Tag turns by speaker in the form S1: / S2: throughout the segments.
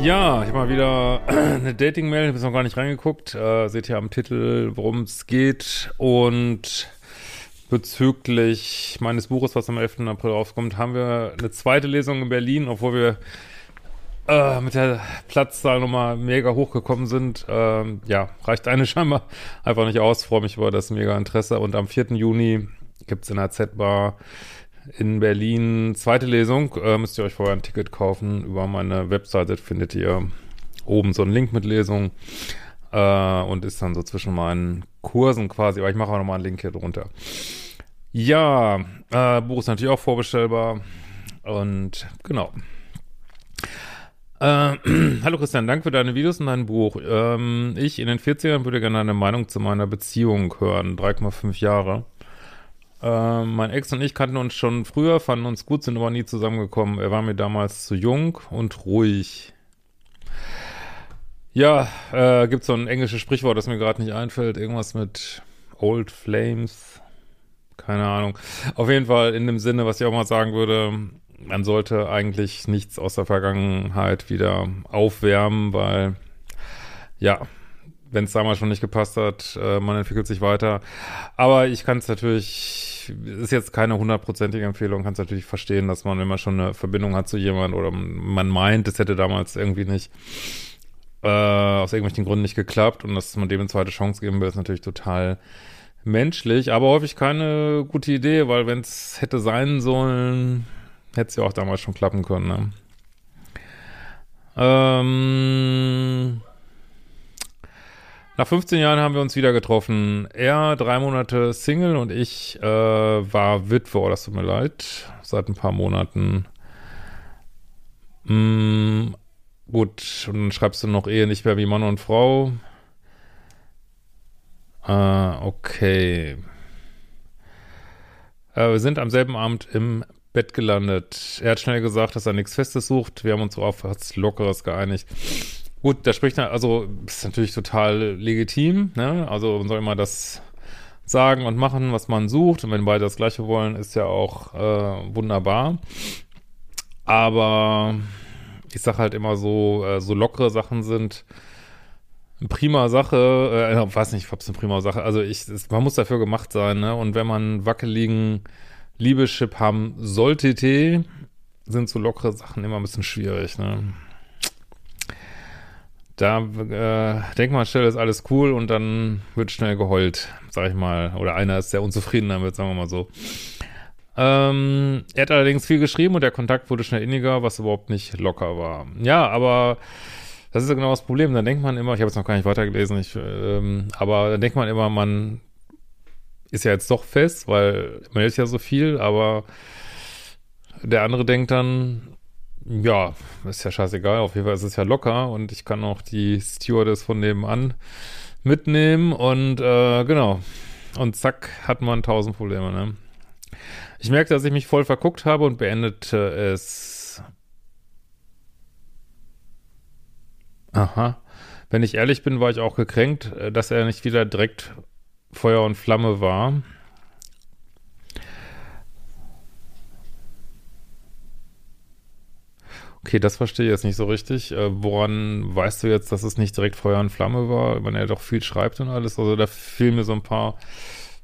S1: Ja, ich habe mal wieder eine Dating-Mail, ich habe noch gar nicht reingeguckt. Äh, seht ihr am Titel, worum es geht. Und bezüglich meines Buches, was am 11. April rauskommt, haben wir eine zweite Lesung in Berlin, obwohl wir äh, mit der Platzzahl nochmal mega hochgekommen sind. Ähm, ja, reicht eine scheinbar einfach nicht aus. Freue mich über das mega Interesse. Und am 4. Juni gibt's in der Z-Bar in Berlin zweite Lesung. Äh, müsst ihr euch vorher ein Ticket kaufen. Über meine Webseite findet ihr oben so einen Link mit Lesung. Äh, und ist dann so zwischen meinen Kursen quasi. Aber ich mache auch nochmal einen Link hier drunter. Ja, äh, Buch ist natürlich auch vorbestellbar. Und genau. Äh, hallo Christian, danke für deine Videos und dein Buch. Ähm, ich in den 40ern würde gerne eine Meinung zu meiner Beziehung hören. 3,5 Jahre. Äh, mein Ex und ich kannten uns schon früher, fanden uns gut, sind aber nie zusammengekommen. Er war mir damals zu jung und ruhig. Ja, äh, gibt so ein englisches Sprichwort, das mir gerade nicht einfällt. Irgendwas mit Old Flames. Keine Ahnung. Auf jeden Fall in dem Sinne, was ich auch mal sagen würde, man sollte eigentlich nichts aus der Vergangenheit wieder aufwärmen, weil ja, wenn es damals schon nicht gepasst hat, äh, man entwickelt sich weiter. Aber ich kann es natürlich, ist jetzt keine hundertprozentige Empfehlung, kann es natürlich verstehen, dass man, wenn man schon eine Verbindung hat zu jemandem oder man meint, es hätte damals irgendwie nicht äh, aus irgendwelchen Gründen nicht geklappt und dass man dem eine zweite Chance geben will, ist natürlich total menschlich, aber häufig keine gute Idee, weil wenn es hätte sein sollen, hätte es ja auch damals schon klappen können, ne? Ähm, nach 15 Jahren haben wir uns wieder getroffen. Er drei Monate Single und ich äh, war Witwe, oh, das tut mir leid, seit ein paar Monaten. Mm, gut, und dann schreibst du noch Ehe nicht mehr wie Mann und Frau. Äh, okay. Äh, wir sind am selben Abend im Bett gelandet. Er hat schnell gesagt, dass er nichts Festes sucht. Wir haben uns auf was Lockeres geeinigt. Gut, da spricht er, also ist natürlich total legitim, ne? Also man soll immer das sagen und machen, was man sucht. Und wenn beide das Gleiche wollen, ist ja auch äh, wunderbar. Aber ich sag halt immer so, äh, so lockere Sachen sind eine prima Sache, äh, weiß nicht, ob es eine prima Sache, also ich, es, man muss dafür gemacht sein, ne? Und wenn man wackeligen Liebeschip haben sollte, sind so lockere Sachen immer ein bisschen schwierig, ne? Da äh, denkt man schnell, ist alles cool und dann wird schnell geheult, sag ich mal. Oder einer ist sehr unzufrieden damit, sagen wir mal so. Ähm, er hat allerdings viel geschrieben und der Kontakt wurde schnell inniger, was überhaupt nicht locker war. Ja, aber das ist ja genau das Problem. Dann denkt man immer, ich habe jetzt noch gar nicht weitergelesen, ich, ähm, aber dann denkt man immer, man ist ja jetzt doch fest, weil man ist ja so viel, aber der andere denkt dann, ja, ist ja scheißegal, auf jeden Fall ist es ja locker und ich kann auch die Stewardess von nebenan mitnehmen und äh, genau. Und zack, hat man tausend Probleme, ne? Ich merkte, dass ich mich voll verguckt habe und beendete es. Aha. Wenn ich ehrlich bin, war ich auch gekränkt, äh, dass er nicht wieder direkt Feuer und Flamme war. Okay, das verstehe ich jetzt nicht so richtig. Äh, woran weißt du jetzt, dass es nicht direkt Feuer und Flamme war, wenn er doch viel schreibt und alles? Also da fehlen mir so ein paar.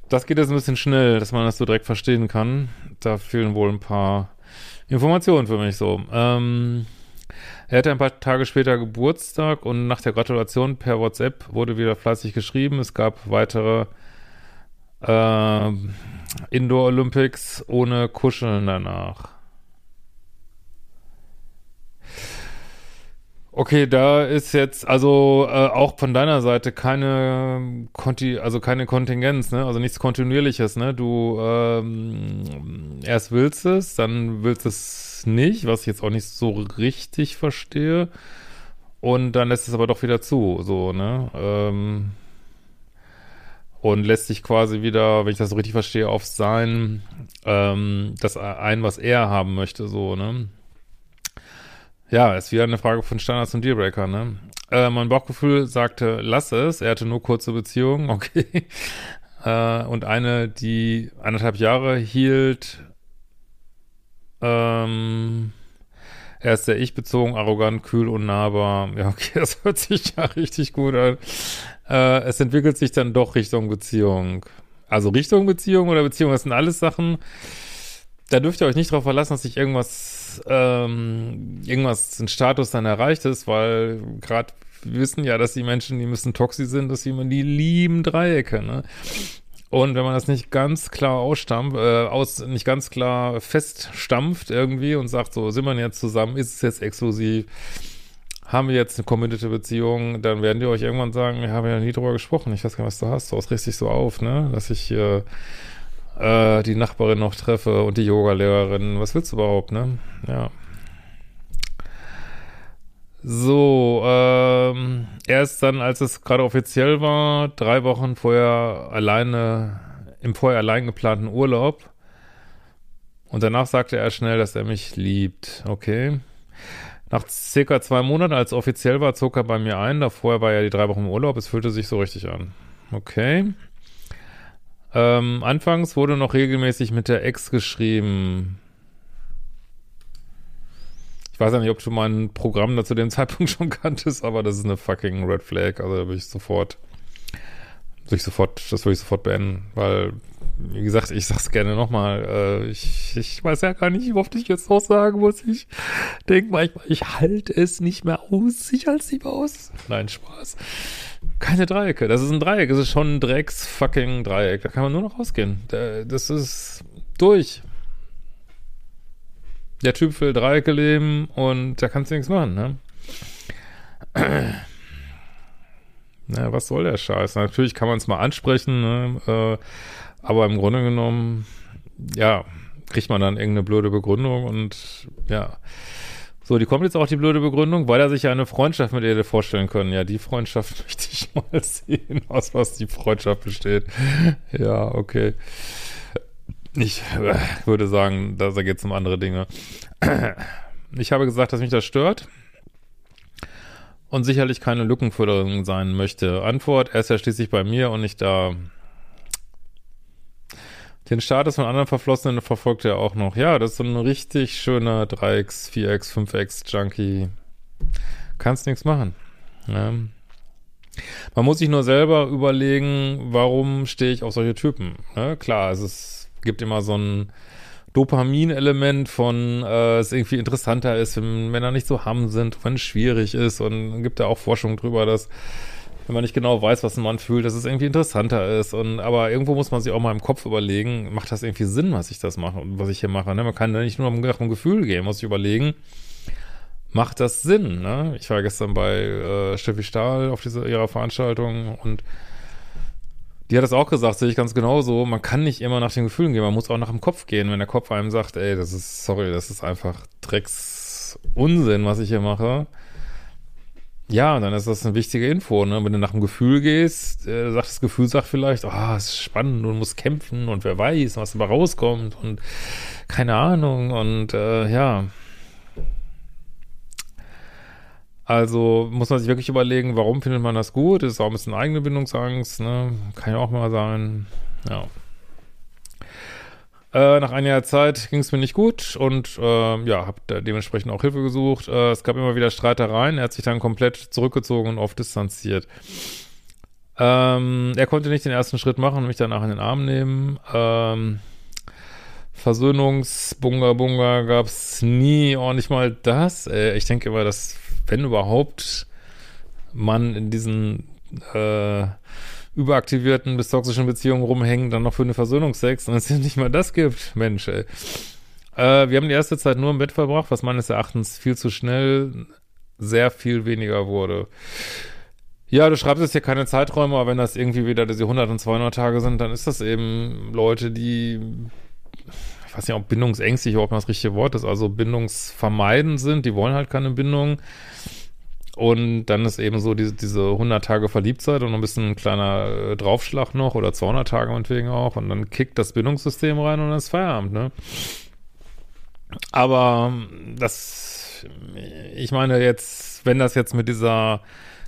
S1: Das geht jetzt ein bisschen schnell, dass man das so direkt verstehen kann. Da fehlen wohl ein paar Informationen für mich so. Ähm, er hatte ein paar Tage später Geburtstag und nach der Gratulation per WhatsApp wurde wieder fleißig geschrieben. Es gab weitere äh, Indoor Olympics ohne Kuscheln danach. Okay, da ist jetzt also äh, auch von deiner Seite keine Konti, also keine Kontingenz, ne? Also nichts Kontinuierliches, ne? Du ähm, erst willst es, dann willst es nicht, was ich jetzt auch nicht so richtig verstehe. Und dann lässt es aber doch wieder zu, so, ne? Ähm, und lässt sich quasi wieder, wenn ich das so richtig verstehe, auf sein, ähm, das ein, was er haben möchte, so, ne? Ja, ist wieder eine Frage von Standards und Dealbreaker, ne? Äh, mein Bauchgefühl sagte, lass es. Er hatte nur kurze Beziehungen, okay. äh, und eine, die anderthalb Jahre hielt, Ähm, er ist sehr ich-bezogen, arrogant, kühl, unnahbar. Ja, okay, das hört sich ja richtig gut an. Äh, es entwickelt sich dann doch Richtung Beziehung. Also Richtung Beziehung oder Beziehung, das sind alles Sachen, da dürft ihr euch nicht darauf verlassen, dass sich irgendwas, ähm, irgendwas, ein Status dann erreicht ist, weil gerade wir wissen ja, dass die Menschen, die müssen toxisch sind, dass sie immer die lieben Dreiecke, ne? Und wenn man das nicht ganz klar ausstampft, äh, aus, nicht ganz klar feststampft irgendwie und sagt, so, sind wir jetzt zusammen, ist es jetzt exklusiv, haben wir jetzt eine committed Beziehung, dann werden die euch irgendwann sagen, wir haben ja nie drüber gesprochen, ich weiß gar nicht, was du hast, du hast richtig so auf, ne, dass ich äh, äh, die Nachbarin noch treffe und die Yogalehrerin, was willst du überhaupt, ne, ja. So, ähm, erst dann, als es gerade offiziell war, drei Wochen vorher alleine, im vorher allein geplanten Urlaub. Und danach sagte er schnell, dass er mich liebt. Okay. Nach circa zwei Monaten, als offiziell war, zog er bei mir ein. Davor war ja die drei Wochen im Urlaub. Es fühlte sich so richtig an. Okay. Ähm, anfangs wurde noch regelmäßig mit der Ex geschrieben. Ich weiß ja nicht, ob du mein Programm da zu dem Zeitpunkt schon kanntest, aber das ist eine fucking Red Flag. Also da will ich sofort, will ich sofort, das will ich sofort beenden, weil, wie gesagt, ich sag's gerne nochmal, äh, ich, ich weiß ja gar nicht, wie oft ich jetzt noch sagen muss. Ich denke manchmal, ich halte es nicht mehr aus. Ich halte es nicht mehr aus. Nein, Spaß. Keine Dreiecke. Das ist ein Dreieck. Das ist schon ein Drecks-fucking Dreieck. Da kann man nur noch rausgehen. Das ist durch der Typ will Dreiecke leben und da kannst du nichts machen, ne? Na, was soll der Scheiß? Natürlich kann man es mal ansprechen, ne? Äh, aber im Grunde genommen, ja, kriegt man dann irgendeine blöde Begründung und ja. So, die kommt jetzt auch die blöde Begründung, weil er sich ja eine Freundschaft mit ihr vorstellen können. Ja, die Freundschaft möchte ich mal sehen, aus was die Freundschaft besteht. Ja, okay. Ich äh, würde sagen, da, geht es um andere Dinge. Ich habe gesagt, dass mich das stört und sicherlich keine Lückenförderung sein möchte. Antwort, er ist ja schließlich bei mir und nicht da. Den Status von anderen Verflossenen verfolgt er auch noch. Ja, das ist so ein richtig schöner 3x, 4x, 5x Junkie. Kannst nichts machen. Ja. Man muss sich nur selber überlegen, warum stehe ich auf solche Typen. Ne? Klar, es ist gibt immer so ein Dopamin-Element von, äh, es irgendwie interessanter ist, wenn Männer nicht so ham sind, wenn es schwierig ist und gibt da auch Forschung drüber, dass wenn man nicht genau weiß, was ein Mann fühlt, dass es irgendwie interessanter ist. Und aber irgendwo muss man sich auch mal im Kopf überlegen, macht das irgendwie Sinn, was ich das mache, was ich hier mache. Ne? Man kann da nicht nur nach dem Gefühl gehen, muss sich überlegen, macht das Sinn? Ne? Ich war gestern bei äh, Steffi Stahl auf dieser ihrer Veranstaltung und die hat das auch gesagt, sehe ich ganz genauso. Man kann nicht immer nach den Gefühlen gehen, man muss auch nach dem Kopf gehen. Wenn der Kopf einem sagt, ey, das ist, sorry, das ist einfach Drecks Unsinn, was ich hier mache. Ja, dann ist das eine wichtige Info, ne? Wenn du nach dem Gefühl gehst, äh, sagt das Gefühl sagt vielleicht, ah, oh, es ist spannend und muss kämpfen und wer weiß, was dabei rauskommt und keine Ahnung und äh, ja. Also muss man sich wirklich überlegen, warum findet man das gut? Ist auch ein bisschen eigene Bindungsangst, ne? Kann ja auch mal sein. Ja. Äh, nach einiger Zeit ging es mir nicht gut und äh, ja, habe dementsprechend auch Hilfe gesucht. Äh, es gab immer wieder Streitereien. Er hat sich dann komplett zurückgezogen und oft distanziert. Ähm, er konnte nicht den ersten Schritt machen und mich danach in den Arm nehmen. Ähm, Versöhnungsbunga Bunga gab's nie, auch nicht mal das. Äh, ich denke immer, das wenn überhaupt man in diesen äh, überaktivierten bis toxischen Beziehungen rumhängen, dann noch für eine Versöhnungsex und es nicht mal das gibt. Mensch, ey. Äh, wir haben die erste Zeit nur im Bett verbracht, was meines Erachtens viel zu schnell sehr viel weniger wurde. Ja, du schreibst jetzt hier keine Zeiträume, aber wenn das irgendwie wieder diese 100 und 200 Tage sind, dann ist das eben Leute, die ich weiß nicht, ob bindungsängstlich überhaupt das richtige Wort ist, also bindungsvermeidend sind, die wollen halt keine Bindung. Und dann ist eben so diese, diese 100 Tage Verliebtheit und ein bisschen ein kleiner äh, Draufschlag noch oder 200 Tage meinetwegen auch und dann kickt das Bindungssystem rein und dann ist Feierabend, ne? Aber das, ich meine jetzt, wenn das jetzt mit dieser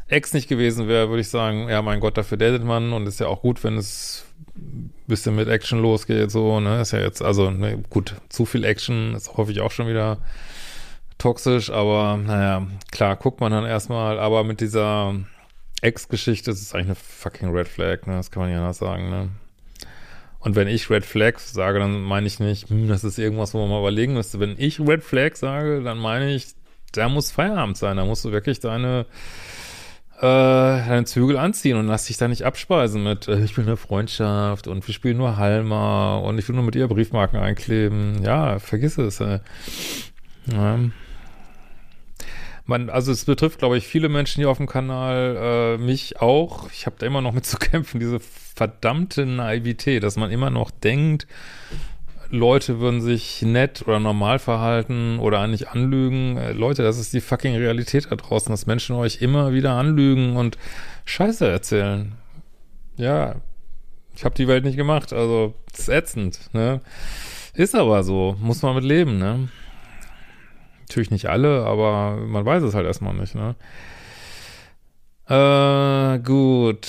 S1: Ex nicht gewesen wäre, würde ich sagen, ja, mein Gott, dafür datet man und ist ja auch gut, wenn es ein bisschen mit Action losgeht, so, ne, ist ja jetzt, also, ne, gut, zu viel Action ist häufig auch schon wieder toxisch, aber, naja, klar, guckt man dann erstmal, aber mit dieser Ex-Geschichte ist es eigentlich eine fucking Red Flag, ne, das kann man ja anders sagen, ne. Und wenn ich Red Flag sage, dann meine ich nicht, hm, das ist irgendwas, wo man mal überlegen müsste. Wenn ich Red Flag sage, dann meine ich, da muss Feierabend sein. Da musst du wirklich deine, äh, deine Zügel anziehen und lass dich da nicht abspeisen mit, äh, ich will eine Freundschaft und wir spielen nur Halma und ich will nur mit ihr Briefmarken einkleben. Ja, vergiss es. Äh. Ja. Man, also es betrifft, glaube ich, viele Menschen hier auf dem Kanal, äh, mich auch. Ich habe da immer noch mit zu kämpfen, diese verdammte Naivität, dass man immer noch denkt, Leute würden sich nett oder normal verhalten oder eigentlich anlügen. Äh, Leute, das ist die fucking Realität da draußen, dass Menschen euch immer wieder anlügen und Scheiße erzählen. Ja, ich habe die Welt nicht gemacht, also ist ätzend, ne? Ist aber so, muss man mit leben, ne? Natürlich nicht alle, aber man weiß es halt erstmal nicht, ne? Äh, gut.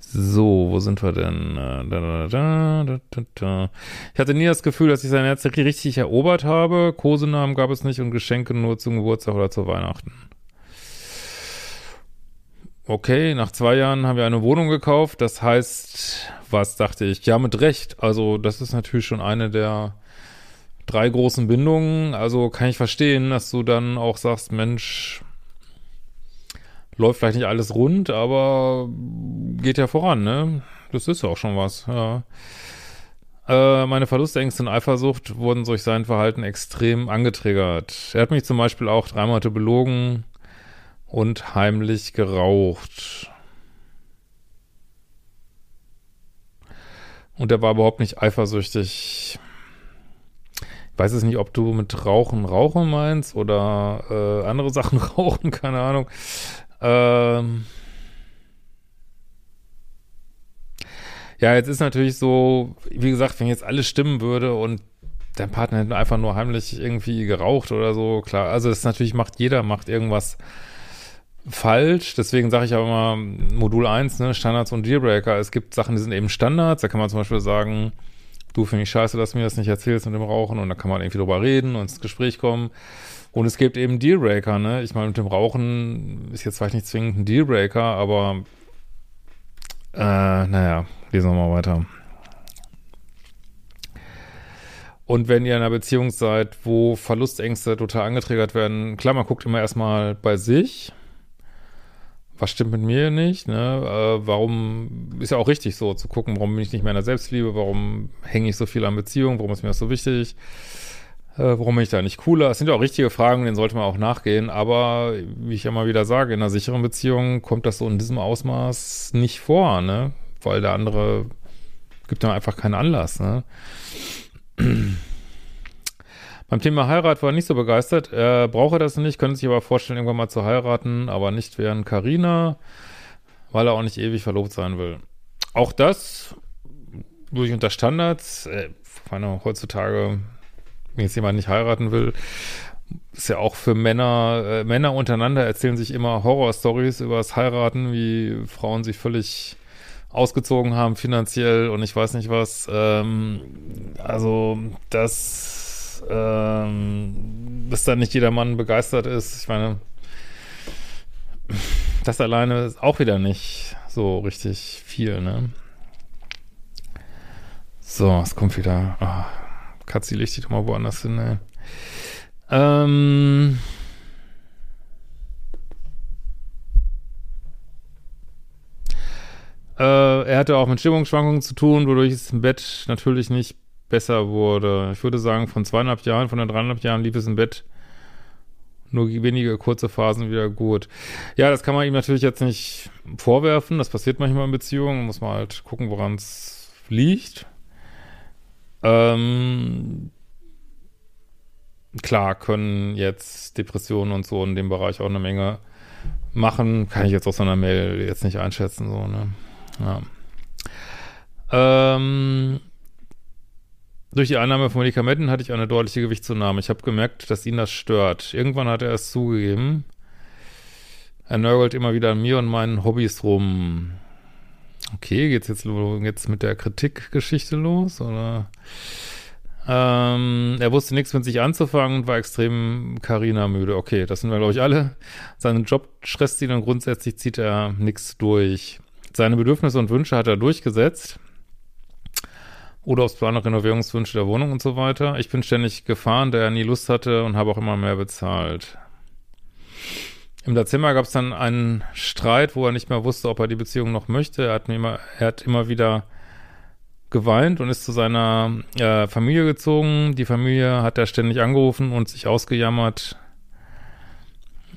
S1: So, wo sind wir denn? Da, da, da, ich hatte nie das Gefühl, dass ich sein Herz richtig erobert habe. Kosenamen gab es nicht und Geschenke nur zum Geburtstag oder zu Weihnachten. Okay, nach zwei Jahren haben wir eine Wohnung gekauft. Das heißt, was dachte ich? Ja, mit Recht. Also, das ist natürlich schon eine der drei großen Bindungen. Also kann ich verstehen, dass du dann auch sagst, Mensch, läuft vielleicht nicht alles rund, aber geht ja voran, ne? Das ist ja auch schon was, ja. Äh, meine Verlustängste und Eifersucht wurden durch sein Verhalten extrem angetriggert. Er hat mich zum Beispiel auch drei Monate belogen und heimlich geraucht. Und er war überhaupt nicht eifersüchtig. Ich weiß es nicht, ob du mit Rauchen Rauchen meinst oder äh, andere Sachen rauchen, keine Ahnung. Ähm ja, jetzt ist natürlich so, wie gesagt, wenn jetzt alles stimmen würde und dein Partner hätte einfach nur heimlich irgendwie geraucht oder so, klar, also das natürlich macht jeder, macht irgendwas falsch. Deswegen sage ich auch immer Modul 1, ne, Standards und Dealbreaker. Es gibt Sachen, die sind eben Standards. Da kann man zum Beispiel sagen, du finde ich scheiße, dass du mir das nicht erzählst mit dem Rauchen und da kann man irgendwie drüber reden und ins Gespräch kommen. Und es gibt eben Dealbreaker, ne? Ich meine, mit dem Rauchen ist jetzt vielleicht nicht zwingend ein Dealbreaker, aber äh, naja, lesen wir mal weiter. Und wenn ihr in einer Beziehung seid, wo Verlustängste total angetriggert werden, klar, man guckt immer erstmal bei sich, was stimmt mit mir nicht, ne? Äh, warum ist ja auch richtig so zu gucken, warum bin ich nicht mehr in der Selbstliebe, warum hänge ich so viel an Beziehungen, warum ist mir das so wichtig? Äh, warum bin ich da nicht cooler? Das sind ja auch richtige Fragen, denen sollte man auch nachgehen. Aber wie ich immer wieder sage, in einer sicheren Beziehung kommt das so in diesem Ausmaß nicht vor, ne? Weil der andere gibt dann einfach keinen Anlass, ne? Beim Thema Heirat war er nicht so begeistert. Er brauche das nicht, könnte sich aber vorstellen, irgendwann mal zu heiraten, aber nicht während Carina, weil er auch nicht ewig verlobt sein will. Auch das durch unter Standards. Äh, meine, heutzutage wenn jetzt jemand nicht heiraten will, ist ja auch für Männer, äh, Männer untereinander erzählen sich immer Horror-Stories über das Heiraten, wie Frauen sich völlig ausgezogen haben finanziell und ich weiß nicht was. Ähm, also, dass, ähm, dass da nicht jeder Mann begeistert ist. Ich meine, das alleine ist auch wieder nicht so richtig viel, ne? So, es kommt wieder. Oh. Katzi, leg dich doch mal woanders hin, ey. Ähm. Äh, er hatte auch mit Stimmungsschwankungen zu tun, wodurch es im Bett natürlich nicht besser wurde. Ich würde sagen, von zweieinhalb Jahren, von den dreieinhalb Jahren lief es im Bett nur wenige kurze Phasen wieder gut. Ja, das kann man ihm natürlich jetzt nicht vorwerfen. Das passiert manchmal in Beziehungen. Muss man halt gucken, woran es liegt. Ähm, klar können jetzt Depressionen und so in dem Bereich auch eine Menge machen. Kann ich jetzt aus so einer Mail jetzt nicht einschätzen, so, ne? Ja. Ähm, Durch die Einnahme von Medikamenten hatte ich eine deutliche Gewichtszunahme. Ich habe gemerkt, dass ihn das stört. Irgendwann hat er es zugegeben. Er nörgelt immer wieder an mir und meinen Hobbys rum. Okay, geht's jetzt, jetzt mit der Kritikgeschichte los, oder? Ähm, er wusste nichts mit sich anzufangen und war extrem Karina müde. Okay, das sind wir, glaube ich, alle. Seinen Job stresst ihn und grundsätzlich zieht er nichts durch. Seine Bedürfnisse und Wünsche hat er durchgesetzt. Oder aus Plan Renovierungswünsche der Wohnung und so weiter. Ich bin ständig gefahren, da er nie Lust hatte und habe auch immer mehr bezahlt. Im Dezember gab es dann einen Streit, wo er nicht mehr wusste, ob er die Beziehung noch möchte. Er hat, mir immer, er hat immer wieder geweint und ist zu seiner äh, Familie gezogen. Die Familie hat er ständig angerufen und sich ausgejammert.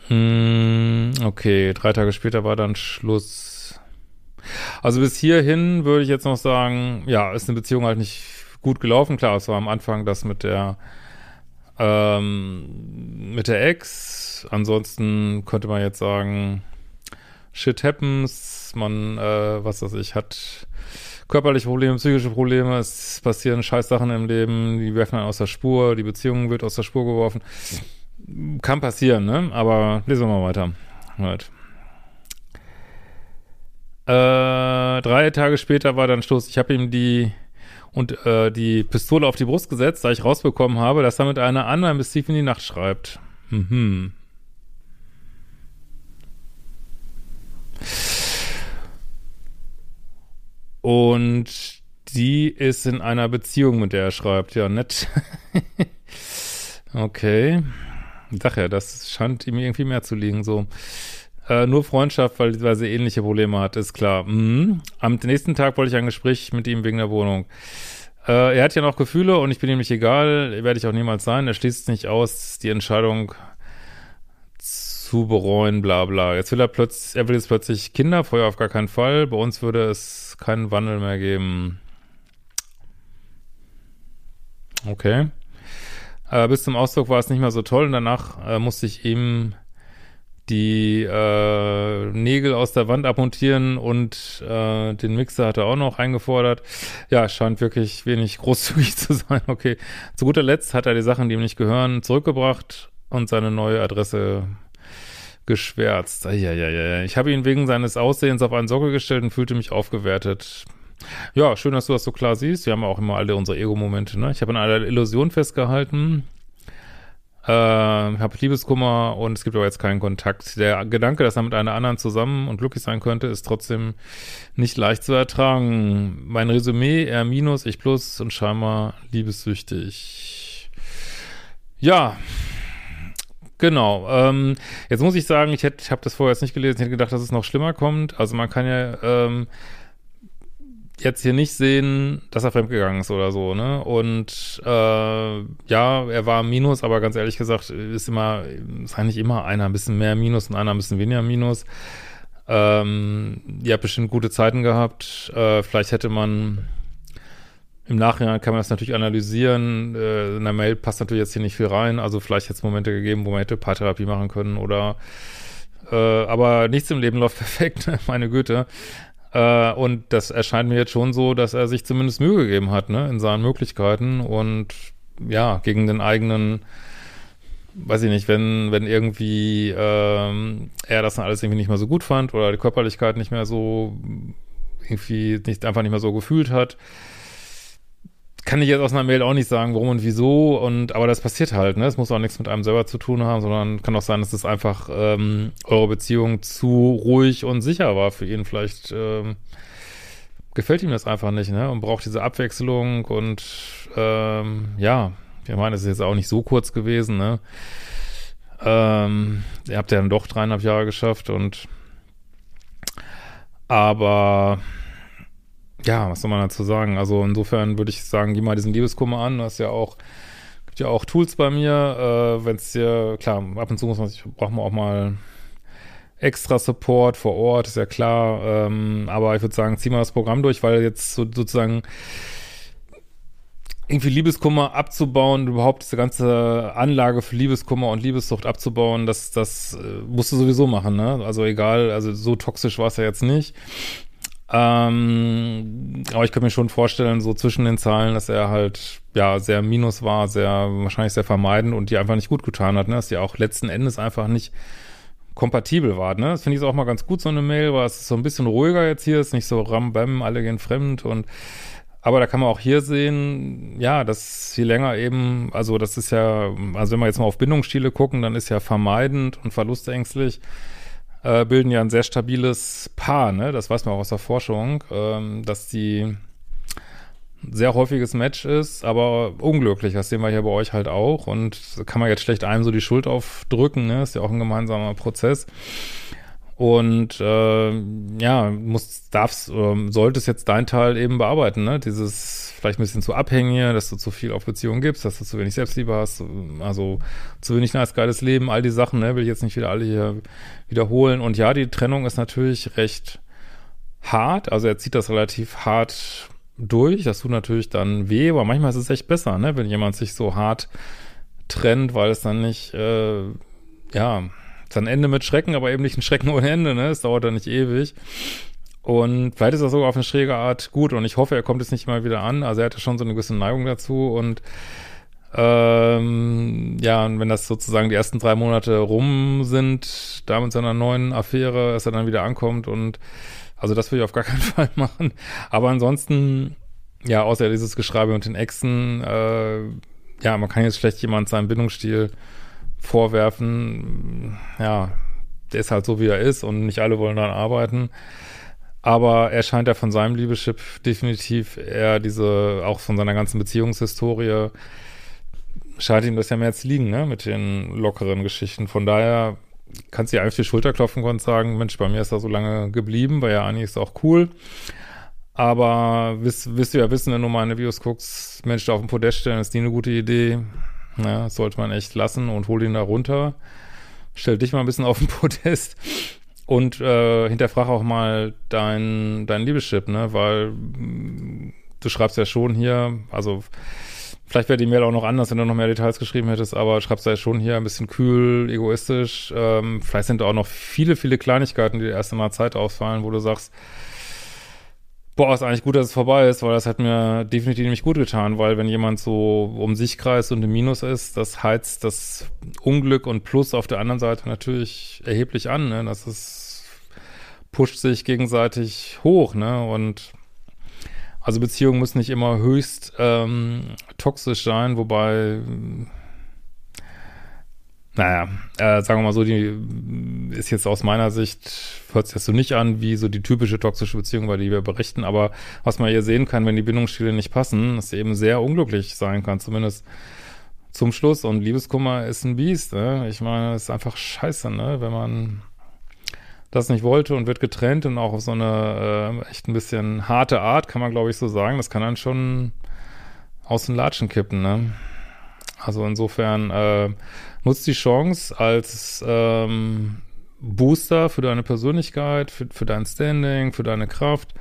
S1: Hm, okay, drei Tage später war dann Schluss. Also bis hierhin würde ich jetzt noch sagen, ja, ist eine Beziehung halt nicht gut gelaufen. Klar, es war am Anfang das mit der ähm, mit der Ex Ansonsten könnte man jetzt sagen, shit happens, man, äh, was weiß ich, hat körperliche Probleme, psychische Probleme, es passieren scheiß Sachen im Leben, die werfen einen aus der Spur, die Beziehung wird aus der Spur geworfen. Kann passieren, ne? Aber lesen wir mal weiter. Right. Äh, drei Tage später war dann Schluss. Ich habe ihm die und äh, die Pistole auf die Brust gesetzt, da ich rausbekommen habe, dass er mit einer anderen bis tief in die Nacht schreibt. Mhm. Und die ist in einer Beziehung, mit der er schreibt. Ja, nett. okay. Ich sag ja, das scheint ihm irgendwie mehr zu liegen, so. Äh, nur Freundschaft, weil, weil sie ähnliche Probleme hat, ist klar. Mhm. Am nächsten Tag wollte ich ein Gespräch mit ihm wegen der Wohnung. Äh, er hat ja noch Gefühle und ich bin ihm nicht egal, werde ich auch niemals sein. Er schließt nicht aus, die Entscheidung zu bereuen, bla bla. Jetzt will er plötzlich, er will jetzt plötzlich Kinder, vorher auf gar keinen Fall. Bei uns würde es keinen Wandel mehr geben. Okay. Äh, bis zum Ausdruck war es nicht mehr so toll und danach äh, musste ich ihm die äh, Nägel aus der Wand abmontieren und äh, den Mixer hat er auch noch eingefordert. Ja, scheint wirklich wenig großzügig zu sein. Okay. Zu guter Letzt hat er die Sachen, die ihm nicht gehören, zurückgebracht und seine neue Adresse geschwärzt. Ja, Ich habe ihn wegen seines Aussehens auf einen Sockel gestellt und fühlte mich aufgewertet. Ja, schön, dass du das so klar siehst. Wir haben auch immer alle unsere Ego-Momente, ne? Ich habe an einer Illusion festgehalten. Äh, habe Liebeskummer und es gibt aber jetzt keinen Kontakt. Der Gedanke, dass er mit einer anderen zusammen und glücklich sein könnte, ist trotzdem nicht leicht zu ertragen. Mein Resümee, er minus, ich plus und scheinbar liebessüchtig. Ja, Genau. Ähm, jetzt muss ich sagen, ich hätte, ich habe das vorher jetzt nicht gelesen, ich hätte gedacht, dass es noch schlimmer kommt. Also man kann ja ähm, jetzt hier nicht sehen, dass er fremdgegangen ist oder so, ne? Und äh, ja, er war Minus, aber ganz ehrlich gesagt, ist immer, ist eigentlich immer einer ein bisschen mehr Minus und einer ein bisschen weniger Minus. Ähm, ihr habt bestimmt gute Zeiten gehabt. Äh, vielleicht hätte man im Nachhinein kann man das natürlich analysieren. Äh, in der Mail passt natürlich jetzt hier nicht viel rein. Also vielleicht hätte es Momente gegeben, wo man hätte Paartherapie machen können oder äh, aber nichts im Leben läuft perfekt, meine Güte. Äh, und das erscheint mir jetzt schon so, dass er sich zumindest Mühe gegeben hat, ne, in seinen Möglichkeiten und ja, gegen den eigenen, weiß ich nicht, wenn, wenn irgendwie ähm, er das dann alles irgendwie nicht mehr so gut fand oder die Körperlichkeit nicht mehr so irgendwie nicht einfach nicht mehr so gefühlt hat, kann ich jetzt aus einer Mail auch nicht sagen, warum und wieso. Und aber das passiert halt, ne? Es muss auch nichts mit einem selber zu tun haben, sondern kann auch sein, dass es einfach ähm, eure Beziehung zu ruhig und sicher war für ihn. Vielleicht ähm, gefällt ihm das einfach nicht, ne? Und braucht diese Abwechslung und ähm, ja, ich meine, es ist jetzt auch nicht so kurz gewesen, ne? Ähm, ihr habt ja dann doch dreieinhalb Jahre geschafft und aber ja, was soll man dazu sagen? Also insofern würde ich sagen, geh mal diesen Liebeskummer an. Du hast ja auch, gibt ja auch Tools bei mir. Äh, Wenn es dir, klar, ab und zu muss man sich, braucht man auch mal extra Support vor Ort, ist ja klar. Ähm, aber ich würde sagen, zieh mal das Programm durch, weil jetzt so, sozusagen irgendwie Liebeskummer abzubauen, überhaupt diese ganze Anlage für Liebeskummer und Liebessucht abzubauen, das, das äh, musst du sowieso machen, ne? Also egal, also so toxisch war es ja jetzt nicht. Ähm, aber ich könnte mir schon vorstellen, so zwischen den Zahlen, dass er halt, ja, sehr minus war, sehr, wahrscheinlich sehr vermeidend und die einfach nicht gut getan hat, ne? Dass die auch letzten Endes einfach nicht kompatibel war, ne? Das finde ich auch mal ganz gut, so eine Mail, weil es ist so ein bisschen ruhiger jetzt hier, ist nicht so ram, bam, alle gehen fremd und aber da kann man auch hier sehen, ja, dass je länger eben, also das ist ja, also wenn wir jetzt mal auf Bindungsstile gucken, dann ist ja vermeidend und verlustängstlich äh, bilden ja ein sehr stabiles Paar, ne? Das weiß man auch aus der Forschung, ähm, dass die sehr häufiges Match ist, aber unglücklich. Das sehen wir hier bei euch halt auch. Und kann man jetzt schlecht einem so die Schuld aufdrücken, ne? Ist ja auch ein gemeinsamer Prozess. Und äh, ja, muss, darfst, äh, solltest jetzt dein Teil eben bearbeiten, ne? Dieses vielleicht ein bisschen zu abhängige, dass du zu viel auf Beziehungen gibst, dass du zu wenig Selbstliebe hast, also zu wenig nice, geiles Leben, all die Sachen, ne? Will ich jetzt nicht wieder alle hier wiederholen. Und ja, die Trennung ist natürlich recht hart, also er zieht das relativ hart durch, das tut natürlich dann weh, aber manchmal ist es echt besser, ne? Wenn jemand sich so hart trennt, weil es dann nicht, äh, ja, dann Ende mit Schrecken, aber eben nicht ein Schrecken ohne Ende, ne? Es dauert dann nicht ewig. Und vielleicht ist das sogar auf eine schräge Art gut und ich hoffe, er kommt jetzt nicht mal wieder an. Also er hatte schon so eine gewisse Neigung dazu und ähm, ja, und wenn das sozusagen die ersten drei Monate rum sind, da mit seiner neuen Affäre, dass er dann wieder ankommt und also das will ich auf gar keinen Fall machen. Aber ansonsten, ja, außer dieses Geschreibe und den Exen, äh, ja, man kann jetzt schlecht jemand seinen Bindungsstil vorwerfen, ja, der ist halt so, wie er ist und nicht alle wollen daran arbeiten. Aber er scheint ja von seinem Liebeschip definitiv eher diese, auch von seiner ganzen Beziehungshistorie, scheint ihm das ja mehr zu liegen, ne, mit den lockeren Geschichten. Von daher kannst du dir einfach die Schulter klopfen und sagen, Mensch, bei mir ist er so lange geblieben, weil ja eigentlich ist auch cool. Aber wirst, du ja wissen, wenn du meine Videos guckst, Mensch, da auf den Podest stellen, ist die eine gute Idee. Ja, sollte man echt lassen und hol ihn da runter. Stell dich mal ein bisschen auf den Podest und äh, hinterfrag auch mal dein, dein Liebeschip, ne? Weil mh, du schreibst ja schon hier, also vielleicht wäre die Mail auch noch anders, wenn du noch mehr Details geschrieben hättest, aber schreibst ja schon hier ein bisschen kühl, egoistisch. Ähm, vielleicht sind da auch noch viele, viele Kleinigkeiten, die dir erst einmal Zeit ausfallen, wo du sagst, boah, ist eigentlich gut, dass es vorbei ist, weil das hat mir definitiv nicht gut getan, weil wenn jemand so um sich kreist und im Minus ist, das heizt das Unglück und Plus auf der anderen Seite natürlich erheblich an, ne? Das ist, pusht sich gegenseitig hoch, ne? Und also Beziehungen müssen nicht immer höchst ähm, toxisch sein, wobei naja, äh, sagen wir mal so, die ist jetzt aus meiner Sicht, hört sich das so nicht an wie so die typische toxische Beziehung, weil die wir berichten, aber was man hier sehen kann, wenn die Bindungsstile nicht passen, dass sie eben sehr unglücklich sein kann, zumindest zum Schluss. Und Liebeskummer ist ein Biest, ne? Ich meine, es ist einfach scheiße, ne? Wenn man das nicht wollte und wird getrennt und auch auf so eine äh, echt ein bisschen harte Art, kann man glaube ich so sagen, das kann dann schon aus den Latschen kippen, ne? Also insofern äh, nutzt die Chance als ähm, Booster für deine Persönlichkeit, für, für dein Standing, für deine Kraft.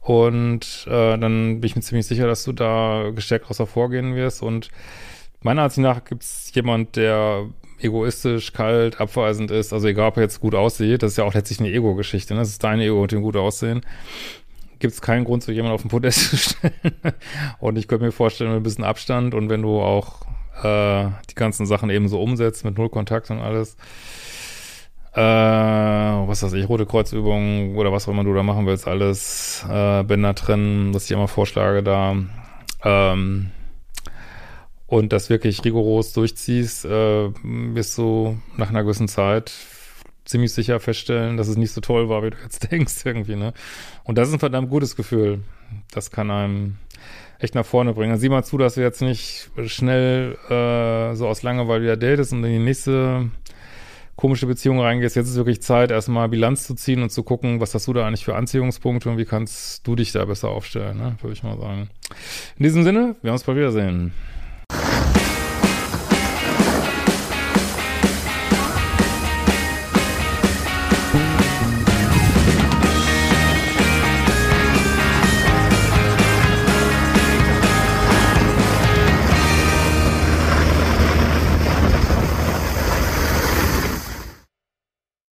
S1: Und äh, dann bin ich mir ziemlich sicher, dass du da gestärkt daraus hervorgehen wirst. Und meiner Ansicht nach gibt es jemand, der egoistisch, kalt, abweisend ist. Also egal, ob er jetzt gut aussieht, das ist ja auch letztlich eine Ego-Geschichte. Ne? Das ist dein Ego und dem gut aussehen. Gibt es keinen Grund, so jemanden auf den Podest zu stellen. und ich könnte mir vorstellen, mit ein bisschen Abstand und wenn du auch äh, die ganzen Sachen eben so umsetzt mit Null Kontakt und alles. Äh, was weiß ich, rote Kreuzübungen oder was auch immer du da machen willst, alles äh, Bänder trennen, was ich immer vorschlage da. Ähm, und das wirklich rigoros durchziehst, äh, wirst du nach einer gewissen Zeit ziemlich sicher feststellen, dass es nicht so toll war, wie du jetzt denkst irgendwie, ne? Und das ist ein verdammt gutes Gefühl. Das kann einem echt nach vorne bringen. Dann sieh mal zu, dass du jetzt nicht schnell äh, so aus Langeweile wieder datest und in die nächste komische Beziehung reingehst. Jetzt ist wirklich Zeit, erstmal Bilanz zu ziehen und zu gucken, was hast du da eigentlich für Anziehungspunkte und wie kannst du dich da besser aufstellen, ne? würde ich mal sagen. In diesem Sinne, wir uns bald wiedersehen.